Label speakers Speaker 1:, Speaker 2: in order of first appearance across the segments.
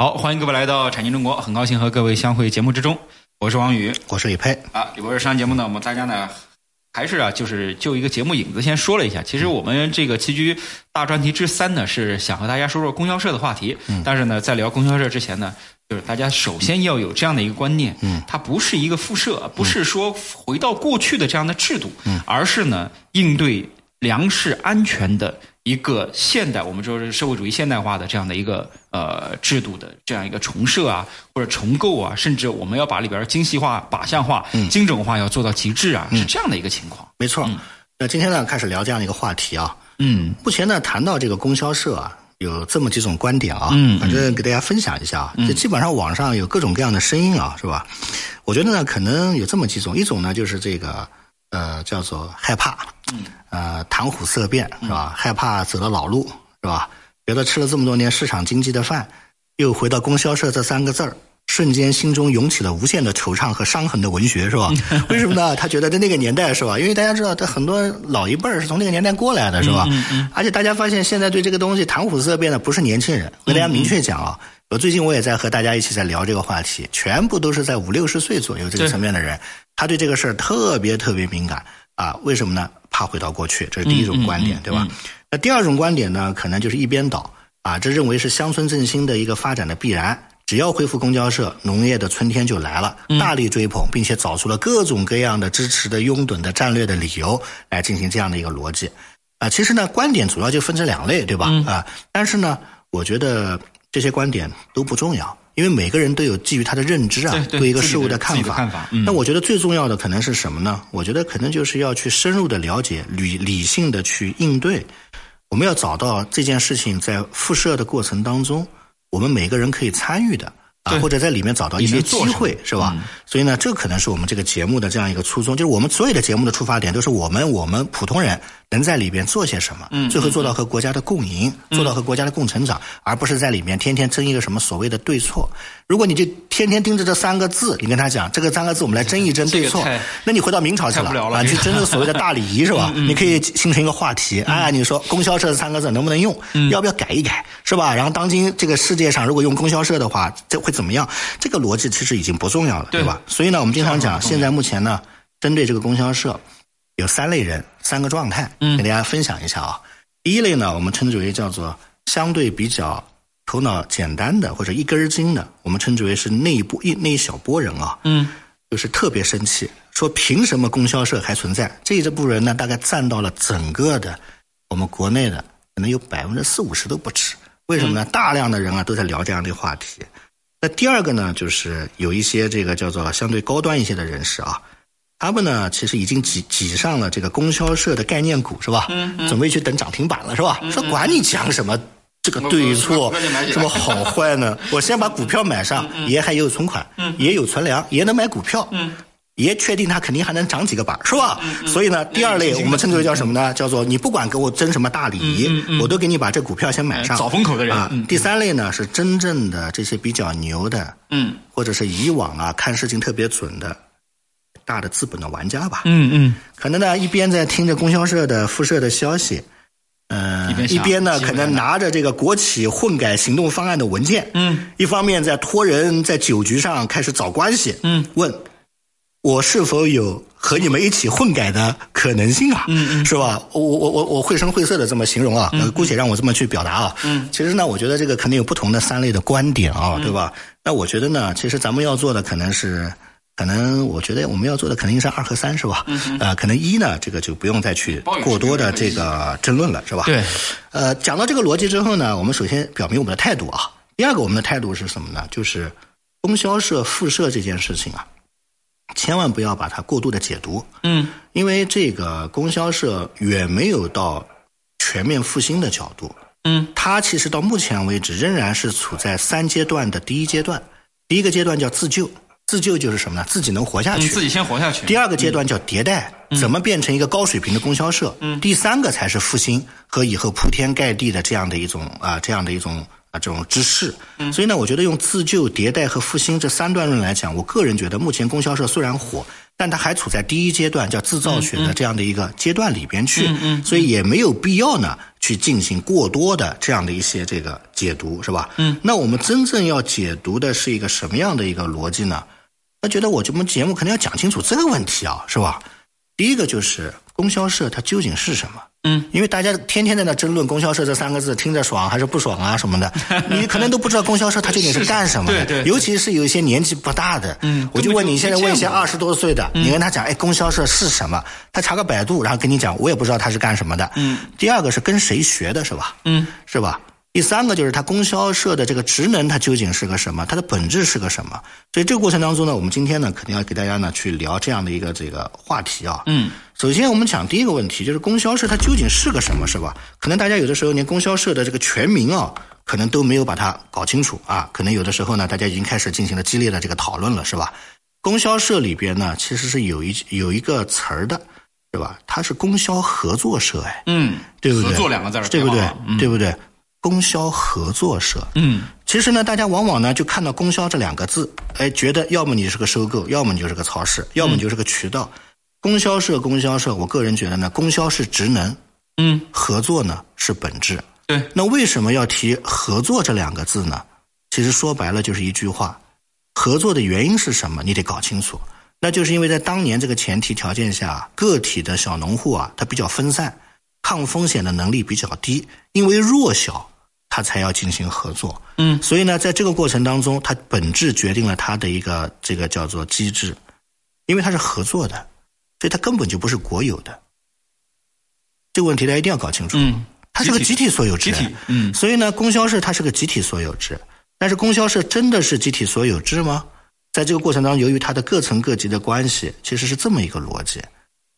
Speaker 1: 好，欢迎各位来到产经中国，很高兴和各位相会节目之中，我是王宇，
Speaker 2: 我是李佩
Speaker 1: 啊。李博士上节目呢，我们大家呢还是啊，就是就一个节目影子先说了一下。其实我们这个棋局大专题之三呢，是想和大家说说供销社的话题。嗯。但是呢，在聊供销社之前呢，就是大家首先要有这样的一个观念，嗯，它不是一个复社，不是说回到过去的这样的制度，嗯，而是呢应对粮食安全的。一个现代，我们说是社会主义现代化的这样的一个呃制度的这样一个重设啊，或者重构啊，甚至我们要把里边精细化、靶向化、精准化要做到极致啊，是这样的一个情况。
Speaker 2: 没错。那今天呢，开始聊这样的一个话题啊。嗯。目前呢，谈到这个供销社啊，有这么几种观点啊。嗯。反正给大家分享一下啊。这基本上网上有各种各样的声音啊，是吧？我觉得呢，可能有这么几种，一种呢就是这个。呃，叫做害怕，嗯，呃，谈虎色变是吧？害怕走了老路是吧？觉得吃了这么多年市场经济的饭，又回到供销社这三个字儿，瞬间心中涌起了无限的惆怅和伤痕的文学是吧？为什么呢？他觉得在那个年代是吧？因为大家知道，他很多老一辈儿是从那个年代过来的是吧？而且大家发现现在对这个东西谈虎色变的不是年轻人，我跟大家明确讲啊，我最近我也在和大家一起在聊这个话题，全部都是在五六十岁左右这个层面的人。他对这个事儿特别特别敏感啊？为什么呢？怕回到过去，这是第一种观点，对吧？那第二种观点呢？可能就是一边倒啊，这认为是乡村振兴的一个发展的必然。只要恢复公交社，农业的春天就来了，大力追捧，并且找出了各种各样的支持的拥趸的战略的理由来进行这样的一个逻辑啊。其实呢，观点主要就分成两类，对吧？啊，但是呢，我觉得这些观点都不重要。因为每个人都有基于他的认知啊，对一个事物的看法。那我觉得最重要的可能是什么呢？我觉得可能就是要去深入的了解，理理性的去应对。我们要找到这件事情在辐射的过程当中，我们每个人可以参与的。啊，或者在里面找到一些机会，是吧？所以呢，这可能是我们这个节目的这样一个初衷，就是我们所有的节目的出发点都是我们我们普通人能在里边做些什么，嗯，最后做到和国家的共赢，做到和国家的共成长，而不是在里面天天争一个什么所谓的对错。如果你就天天盯着这三个字，你跟他讲这个三个字，我们来争一争对错，那你回到明朝去了啊，去争这个所谓的大礼仪是吧？你可以形成一个话题，啊，你说供销社这三个字能不能用？要不要改一改，是吧？然后当今这个世界上，如果用供销社的话，这会。怎么样？这个逻辑其实已经不重要了，对吧？所以呢，我们经常讲，现在目前呢，针对这个供销社，有三类人，三个状态，嗯，给大家分享一下啊。第一类呢，我们称之为叫做相对比较头脑简单的或者一根筋的，我们称之为是那一波一那一小波人啊，嗯，就是特别生气，说凭什么供销社还存在？这一部分人呢，大概占到了整个的我们国内的可能有百分之四五十都不止。为什么呢？大量的人啊都在聊这样的话题。那第二个呢，就是有一些这个叫做相对高端一些的人士啊，他们呢其实已经挤挤上了这个供销社的概念股，是吧？嗯嗯。准备去等涨停板了，是吧？说管你讲什么这个对错，什么好坏呢？我先把股票买上，爷还有存款，爷有存粮，爷能买股票。爷。确定它肯定还能涨几个板是吧？所以呢，第二类我们称之为叫什么呢？叫做你不管给我争什么大礼，我都给你把这股票先买上。
Speaker 1: 找风口的人啊。
Speaker 2: 第三类呢是真正的这些比较牛的，嗯，或者是以往啊看事情特别准的大的资本的玩家吧。嗯嗯。可能呢一边在听着供销社的辐射的消息，嗯，一边呢可能拿着这个国企混改行动方案的文件，嗯，一方面在托人在酒局上开始找关系，嗯，问。我是否有和你们一起混改的可能性啊？嗯嗯，是吧？我我我我绘声绘色的这么形容啊，姑且让我这么去表达啊。嗯，其实呢，我觉得这个肯定有不同的三类的观点啊，对吧？那我觉得呢，其实咱们要做的可能是可能我觉得我们要做的肯定是二和三，是吧？呃，可能一呢，这个就不用再去过多的这个争论了，是吧？
Speaker 1: 对。
Speaker 2: 呃，讲到这个逻辑之后呢，我们首先表明我们的态度啊。第二个，我们的态度是什么呢？就是供销社复社这件事情啊，千万不要把它过度的解读。
Speaker 1: 嗯。
Speaker 2: 因为这个供销社远没有到全面复兴的角度。
Speaker 1: 嗯。
Speaker 2: 它其实到目前为止仍然是处在三阶段的第一阶段。第一个阶段叫自救。自救就是什么呢？自己能活下去，
Speaker 1: 自己先活下去。
Speaker 2: 第二个阶段叫迭代，怎么变成一个高水平的供销社？第三个才是复兴和以后铺天盖地的这样的一种啊，这样的一种啊这种之势。所以呢，我觉得用自救、迭代和复兴这三段论来讲，我个人觉得目前供销社虽然火。但它还处在第一阶段，叫制造学的这样的一个阶段里边去，所以也没有必要呢去进行过多的这样的一些这个解读，是吧？
Speaker 1: 嗯，
Speaker 2: 那我们真正要解读的是一个什么样的一个逻辑呢？他觉得我这么节目肯定要讲清楚这个问题啊，是吧？第一个就是供销社它究竟是什么？
Speaker 1: 嗯，
Speaker 2: 因为大家天天在那争论供销社这三个字，听着爽还是不爽啊什么的，你可能都不知道供销社它究竟是干什么
Speaker 1: 的。对对。
Speaker 2: 尤其是有一些年纪不大的，
Speaker 1: 嗯，
Speaker 2: 我就问你，现在问一些二十多岁的，你跟他讲，哎，供销社是什么？他查个百度，然后跟你讲，我也不知道他是干什么的。
Speaker 1: 嗯。
Speaker 2: 第二个是跟谁学的，是吧？
Speaker 1: 嗯，
Speaker 2: 是吧？第三个就是它供销社的这个职能，它究竟是个什么？它的本质是个什么？所以这个过程当中呢，我们今天呢，肯定要给大家呢去聊这样的一个这个话题啊。
Speaker 1: 嗯，
Speaker 2: 首先我们讲第一个问题，就是供销社它究竟是个什么，是吧？可能大家有的时候连供销社的这个全名啊，可能都没有把它搞清楚啊。可能有的时候呢，大家已经开始进行了激烈的这个讨论了，是吧？供销社里边呢，其实是有一有一个词儿的，是吧？它是供销合作社，哎，
Speaker 1: 嗯，
Speaker 2: 对不对？
Speaker 1: 合作两个字儿，
Speaker 2: 对不对？对不对？供销合作社，
Speaker 1: 嗯，
Speaker 2: 其实呢，大家往往呢就看到“供销”这两个字，哎，觉得要么你是个收购，要么你就是个超市，要么你就是个渠道。供销社，供销社，我个人觉得呢，供销是职能，
Speaker 1: 嗯，
Speaker 2: 合作呢是本质。
Speaker 1: 对，
Speaker 2: 那为什么要提合作这两个字呢？其实说白了就是一句话：合作的原因是什么？你得搞清楚。那就是因为在当年这个前提条件下，个体的小农户啊，他比较分散。抗风险的能力比较低，因为弱小，他才要进行合作。
Speaker 1: 嗯，
Speaker 2: 所以呢，在这个过程当中，它本质决定了它的一个这个叫做机制，因为它是合作的，所以它根本就不是国有的。这个问题大家一定要搞清楚。
Speaker 1: 嗯，
Speaker 2: 它是个集体所有制。
Speaker 1: 集体。嗯，
Speaker 2: 所以呢，供销社它是个集体所有制，但是供销社真的是集体所有制吗？在这个过程当中，由于它的各层各级的关系，其实是这么一个逻辑：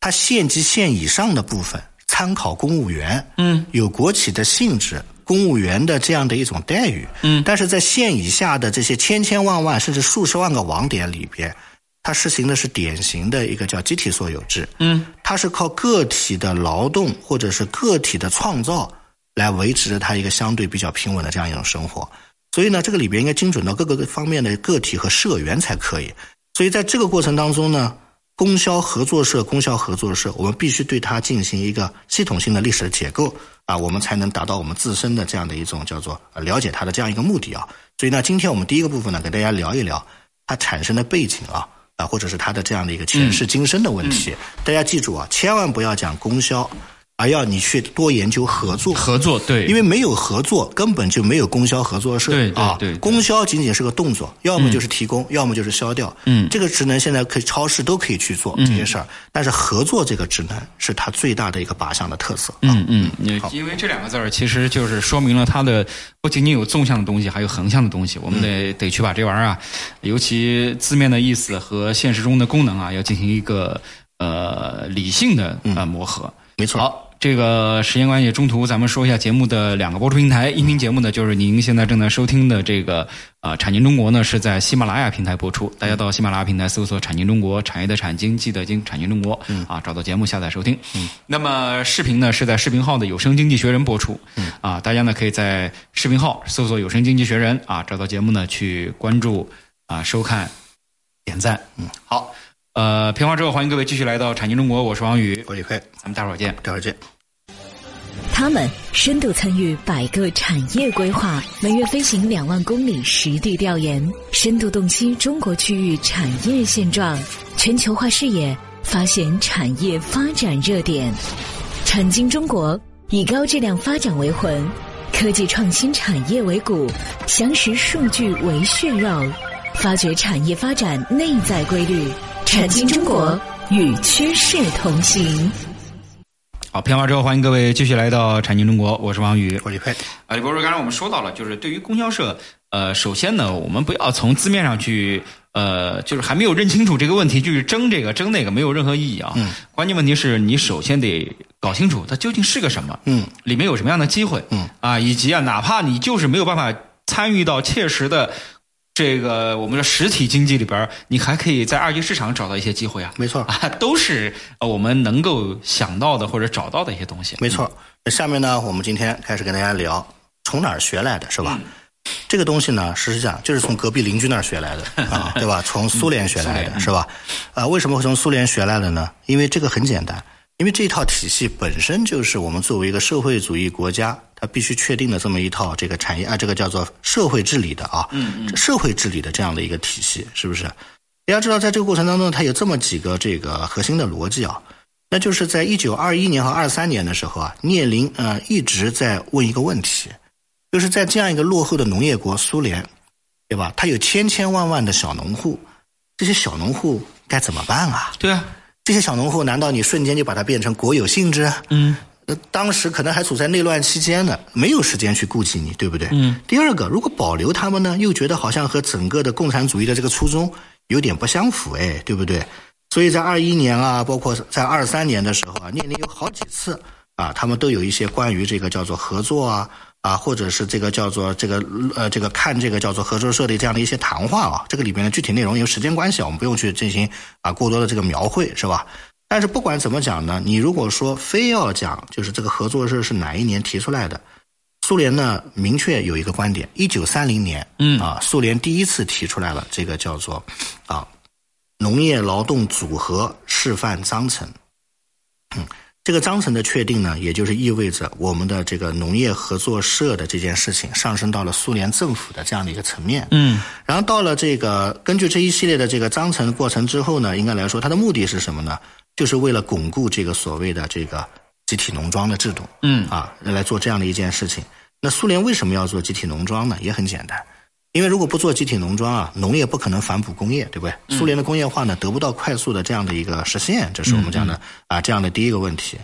Speaker 2: 它县级县以上的部分。参考公务员，
Speaker 1: 嗯，
Speaker 2: 有国企的性质，公务员的这样的一种待遇，
Speaker 1: 嗯，
Speaker 2: 但是在县以下的这些千千万万甚至数十万个网点里边，它实行的是典型的一个叫集体所有制，
Speaker 1: 嗯，
Speaker 2: 它是靠个体的劳动或者是个体的创造来维持着它一个相对比较平稳的这样一种生活，所以呢，这个里边应该精准到各个方面的个体和社员才可以，所以在这个过程当中呢。供销合作社，供销合作社，我们必须对它进行一个系统性的历史的解构啊，我们才能达到我们自身的这样的一种叫做了解它的这样一个目的啊。所以呢，今天我们第一个部分呢，给大家聊一聊它产生的背景啊啊，或者是它的这样的一个前世今生的问题。大家记住啊，千万不要讲供销。而要你去多研究合作，
Speaker 1: 合作对，
Speaker 2: 因为没有合作，根本就没有供销合作社，
Speaker 1: 对对对，
Speaker 2: 供销仅仅是个动作，要么就是提供，要么就是销掉，
Speaker 1: 嗯，
Speaker 2: 这个职能现在可以超市都可以去做这些事儿，但是合作这个职能是它最大的一个靶向的特色，
Speaker 1: 嗯嗯，因为这两个字儿其实就是说明了它的不仅仅有纵向的东西，还有横向的东西，我们得得去把这玩意儿啊，尤其字面的意思和现实中的功能啊，要进行一个呃理性的呃磨合，
Speaker 2: 没错。
Speaker 1: 好。这个时间关系，中途咱们说一下节目的两个播出平台。音频节目呢，就是您现在正在收听的这个啊，产经中国呢是在喜马拉雅平台播出。大家到喜马拉雅平台搜索“产经中国”，产业的产经，记得经，产经中国啊，找到节目下载收听。
Speaker 2: 嗯。
Speaker 1: 那么视频呢是在视频号的有声经济学人播出。
Speaker 2: 嗯。
Speaker 1: 啊，大家呢可以在视频号搜索“有声经济学人”啊，找到节目呢去关注啊，收看，点赞。
Speaker 2: 嗯。
Speaker 1: 好。呃，片花之后，欢迎各位继续来到产经中国，我是王宇，
Speaker 2: 我李飞，
Speaker 1: 咱们待会儿见，
Speaker 2: 待会儿见。
Speaker 3: 他们深度参与百个产业规划，每月飞行两万公里实地调研，深度洞悉中国区域产业现状，全球化视野发现产业发展热点。产经中国以高质量发展为魂，科技创新产业为骨，详实数据为血肉。发掘产业发展内在规律，产经中国与趋势同行。
Speaker 1: 好，片花之后，欢迎各位继续来到产经中国，我是王宇，
Speaker 2: 我李佩。
Speaker 1: 啊，李博士，刚才我们说到了，就是对于供销社，呃，首先呢，我们不要从字面上去，呃，就是还没有认清楚这个问题，就是争这个争那个，没有任何意义啊。嗯。关键问题是你首先得搞清楚它究竟是个什么，嗯，里面有什么样的机会，嗯，啊，以及啊，哪怕你就是没有办法参与到切实的。这个我们的实体经济里边，你还可以在二级市场找到一些机会啊。
Speaker 2: 没错
Speaker 1: 啊，都是我们能够想到的或者找到的一些东西。
Speaker 2: 没错。下面呢，我们今天开始跟大家聊从哪儿学来的是吧？这个东西呢，实际上就是从隔壁邻居那儿学来的啊，对吧？从苏联学来的是吧？啊，为什么会从苏联学来的呢？因为这个很简单，因为这套体系本身就是我们作为一个社会主义国家。它必须确定的这么一套这个产业啊，这个叫做社会治理的啊，社会治理的这样的一个体系，是不是？大家知道，在这个过程当中，它有这么几个这个核心的逻辑啊，那就是在一九二一年和二三年的时候啊，聂林呃一直在问一个问题，就是在这样一个落后的农业国苏联，对吧？它有千千万万的小农户，这些小农户该怎么办啊？
Speaker 1: 对啊，
Speaker 2: 这些小农户难道你瞬间就把它变成国有性质？嗯。当时可能还处在内乱期间呢，没有时间去顾及你，对不对？嗯。第二个，如果保留他们呢，又觉得好像和整个的共产主义的这个初衷有点不相符，哎，对不对？所以在二一年啊，包括在二三年的时候啊，聂宁有好几次啊，他们都有一些关于这个叫做合作啊啊，或者是这个叫做这个呃这个看这个叫做合作社的这样的一些谈话啊，这个里边的具体内容，因为时间关系啊，我们不用去进行啊过多的这个描绘，是吧？但是不管怎么讲呢，你如果说非要讲，就是这个合作社是哪一年提出来的？苏联呢，明确有一个观点：一九三零年，嗯啊，苏联第一次提出来了这个叫做啊农业劳动组合示范章程。嗯，这个章程的确定呢，也就是意味着我们的这个农业合作社的这件事情上升到了苏联政府的这样的一个层面。嗯，然后到了这个根据这一系列的这个章程过程之后呢，应该来说，它的目的是什么呢？就是为了巩固这个所谓的这个集体农庄的制度，嗯啊，来做这样的一件事情。那苏联为什么要做集体农庄呢？也很简单，因为如果不做集体农庄啊，农业不可能反哺工业，对不对？苏联的工业化呢得不到快速的这样的一个实现，这是我们讲的啊这样的第一个问题。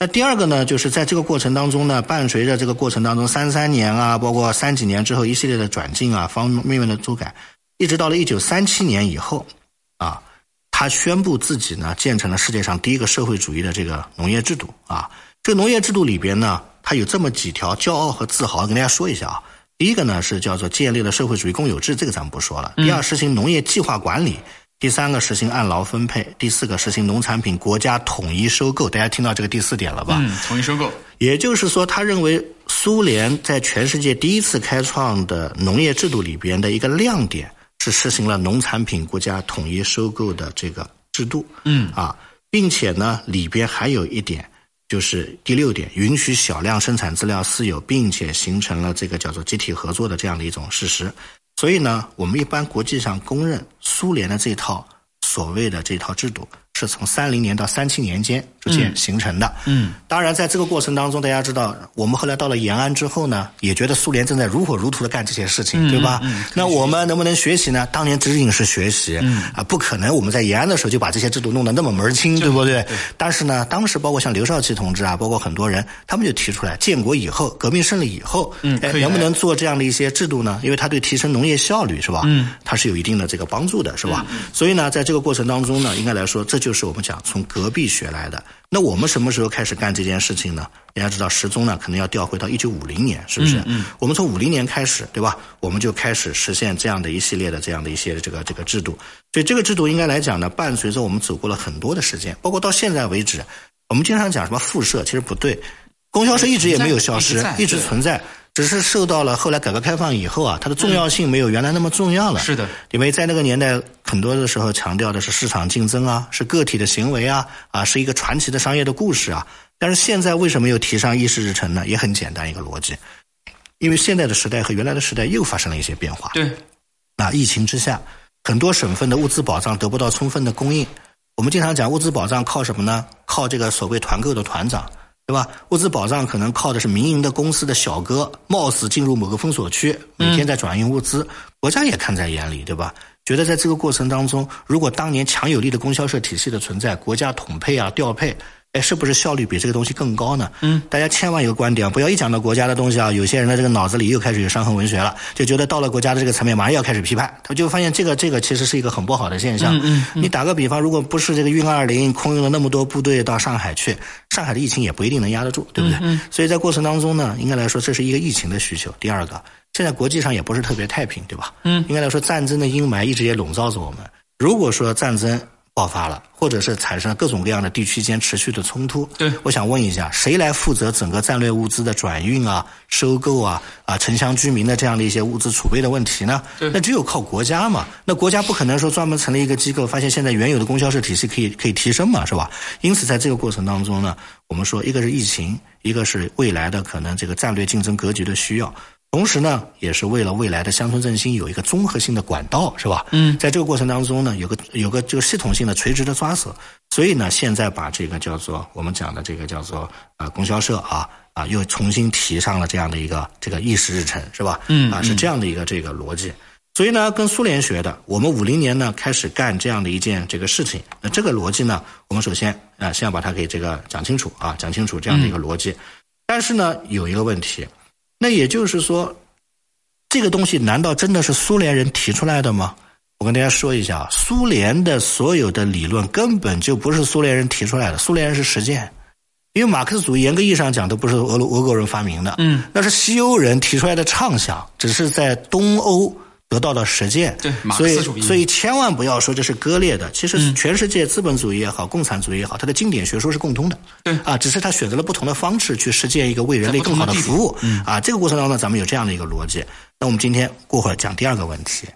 Speaker 2: 那第二个呢，就是在这个过程当中呢，伴随着这个过程当中三三年啊，包括三几年之后一系列的转进啊，方面面的修改，一直到了一九三七年以后啊。他宣布自己呢建成了世界上第一个社会主义的这个农业制度啊，这个农业制度里边呢，它有这么几条骄傲和自豪，跟大家说一下啊。第一个呢是叫做建立了社会主义公有制，这个咱们不说了。第二，实行农业计划管理；第三个，实行按劳分配；第四个，实行农产品国家统一收购。大家听到这个第四点了吧？
Speaker 1: 嗯，统一收购。
Speaker 2: 也就是说，他认为苏联在全世界第一次开创的农业制度里边的一个亮点。是实行了农产品国家统一收购的这个制度，嗯啊，并且呢里边还有一点，就是第六点，允许小量生产资料私有，并且形成了这个叫做集体合作的这样的一种事实。所以呢，我们一般国际上公认苏联的这套所谓的这套制度。是从三零年到三七年间逐渐形成的。嗯，当然，在这个过程当中，大家知道，我们后来到了延安之后呢，也觉得苏联正在如火如荼的干这些事情，对吧？那我们能不能学习呢？当年指引是学习，啊，不可能我们在延安的时候就把这些制度弄得那么门儿清，对不对？但是呢，当时包括像刘少奇同志啊，包括很多人，他们就提出来，建国以后，革命胜利以后，哎，能不能做这样的一些制度呢？因为它对提升农业效率是吧？嗯，它是有一定的这个帮助的，是吧？所以呢，在这个过程当中呢，应该来说，这就。就是我们讲从隔壁学来的。那我们什么时候开始干这件事情呢？大家知道时钟呢，可能要调回到一九五零年，是不是？嗯。我们从五零年开始，对吧？我们就开始实现这样的一系列的这样的一些这个这个制度。所以这个制度应该来讲呢，伴随着我们走过了很多的时间，包括到现在为止，我们经常讲什么辐射，其实不对，供销社一直也没有消失，一直存在。只是受到了后来改革开放以后啊，它的重要性没有原来那么重要了。
Speaker 1: 是的，
Speaker 2: 因为在那个年代，很多的时候强调的是市场竞争啊，是个体的行为啊，啊，是一个传奇的商业的故事啊。但是现在为什么又提上议事日程呢？也很简单一个逻辑，因为现在的时代和原来的时代又发生了一些变化。
Speaker 1: 对，
Speaker 2: 那疫情之下，很多省份的物资保障得不到充分的供应。我们经常讲物资保障靠什么呢？靠这个所谓团购的团长。对吧？物资保障可能靠的是民营的公司的小哥，冒死进入某个封锁区，每天在转运物资，国家也看在眼里，对吧？觉得在这个过程当中，如果当年强有力的供销社体系的存在，国家统配啊、调配。哎，是不是效率比这个东西更高呢？嗯，大家千万有个观点，不要一讲到国家的东西啊，有些人的这个脑子里又开始有伤痕文学了，就觉得到了国家的这个层面，马上要开始批判，他就发现这个这个其实是一个很不好的现象。嗯嗯，你打个比方，如果不是这个运二零空运了那么多部队到上海去，上海的疫情也不一定能压得住，对不对？嗯，所以在过程当中呢，应该来说这是一个疫情的需求。第二个，现在国际上也不是特别太平，对吧？嗯，应该来说战争的阴霾一直也笼罩着我们。如果说战争，爆发了，或者是产生各种各样的地区间持续的冲突。
Speaker 1: 对，
Speaker 2: 我想问一下，谁来负责整个战略物资的转运啊、收购啊、啊城乡居民的这样的一些物资储备的问题呢？
Speaker 1: 对，
Speaker 2: 那只有靠国家嘛。那国家不可能说专门成立一个机构，发现现在原有的供销社体系可以可以提升嘛，是吧？因此，在这个过程当中呢，我们说，一个是疫情，一个是未来的可能这个战略竞争格局的需要。同时呢，也是为了未来的乡村振兴有一个综合性的管道，是吧？嗯，在这个过程当中呢，有个有个这个系统性的垂直的抓手，所以呢，现在把这个叫做我们讲的这个叫做啊供销社啊啊，又重新提上了这样的一个这个议事日程，是吧？嗯，啊是这样的一个这个逻辑。所以呢，跟苏联学的，我们五零年呢开始干这样的一件这个事情。那这个逻辑呢，我们首先啊先要把它给这个讲清楚啊，讲清楚这样的一个逻辑。但是呢，有一个问题。那也就是说，这个东西难道真的是苏联人提出来的吗？我跟大家说一下，苏联的所有的理论根本就不是苏联人提出来的，苏联人是实践。因为马克思主义严格意义上讲都不是俄罗俄国人发明的，嗯，那是西欧人提出来的畅想，只是在东欧。得到了实践，
Speaker 1: 对，
Speaker 2: 所以所以千万不要说这是割裂的。其实全世界资本主义也好，共产主义也好，它的经典学说是共通的。
Speaker 1: 对
Speaker 2: 啊，只是他选择了不同的方式去实践一个为人类更好的服务。啊，这个过程当中，咱们有这样的一个逻辑。那我们今天过会儿讲第二个问题：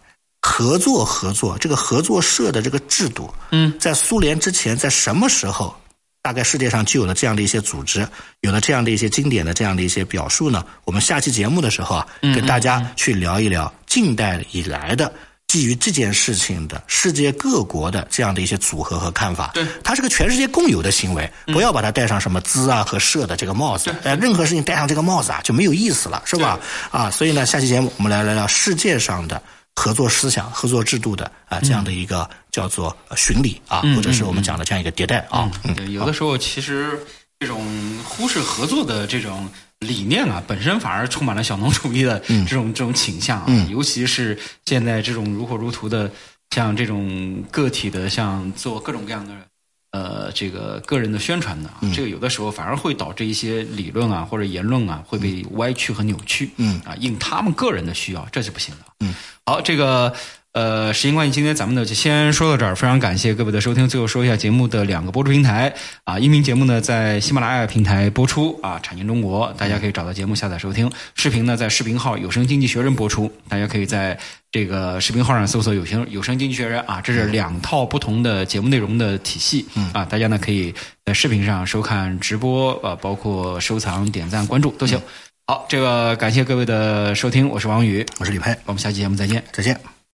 Speaker 2: 合作合作，这个合作社的这个制度，嗯，在苏联之前，在什么时候？大概世界上就有了这样的一些组织，有了这样的一些经典的这样的一些表述呢。我们下期节目的时候啊，跟大家去聊一聊近代以来的基于这件事情的世界各国的这样的一些组合和看法。
Speaker 1: 对，
Speaker 2: 它是个全世界共有的行为，不要把它戴上什么资啊和社的这个帽子。哎，任何事情戴上这个帽子啊就没有意思了，是吧？啊，所以呢，下期节目我们来聊聊世界上的。合作思想、合作制度的啊，这样的一个叫做巡礼啊，或者是我们讲的这样一个迭代啊。
Speaker 1: 对，有的时候其实这种忽视合作的这种理念啊，本身反而充满了小农主义的这种这种倾向啊。尤其是现在这种如火如荼的，像这种个体的，像做各种各样的。呃，这个个人的宣传呢，这个有的时候反而会导致一些理论啊或者言论啊会被歪曲和扭曲，嗯啊，应他们个人的需要，这是不行的。嗯，好，这个。呃，时间关系，今天咱们呢就先说到这儿。非常感谢各位的收听。最后说一下节目的两个播出平台啊，音频节目呢在喜马拉雅平台播出啊，产经中国大家可以找到节目下载收听。视频呢在视频号有声经济学人播出，大家可以在这个视频号上搜索有声有声经济学人啊，这是两套不同的节目内容的体系啊，大家呢可以在视频上收看直播啊，包括收藏、点赞、关注都行。好，这个感谢各位的收听，我是王宇，
Speaker 2: 我是李佩，
Speaker 1: 我们下期节目再见，
Speaker 2: 再见。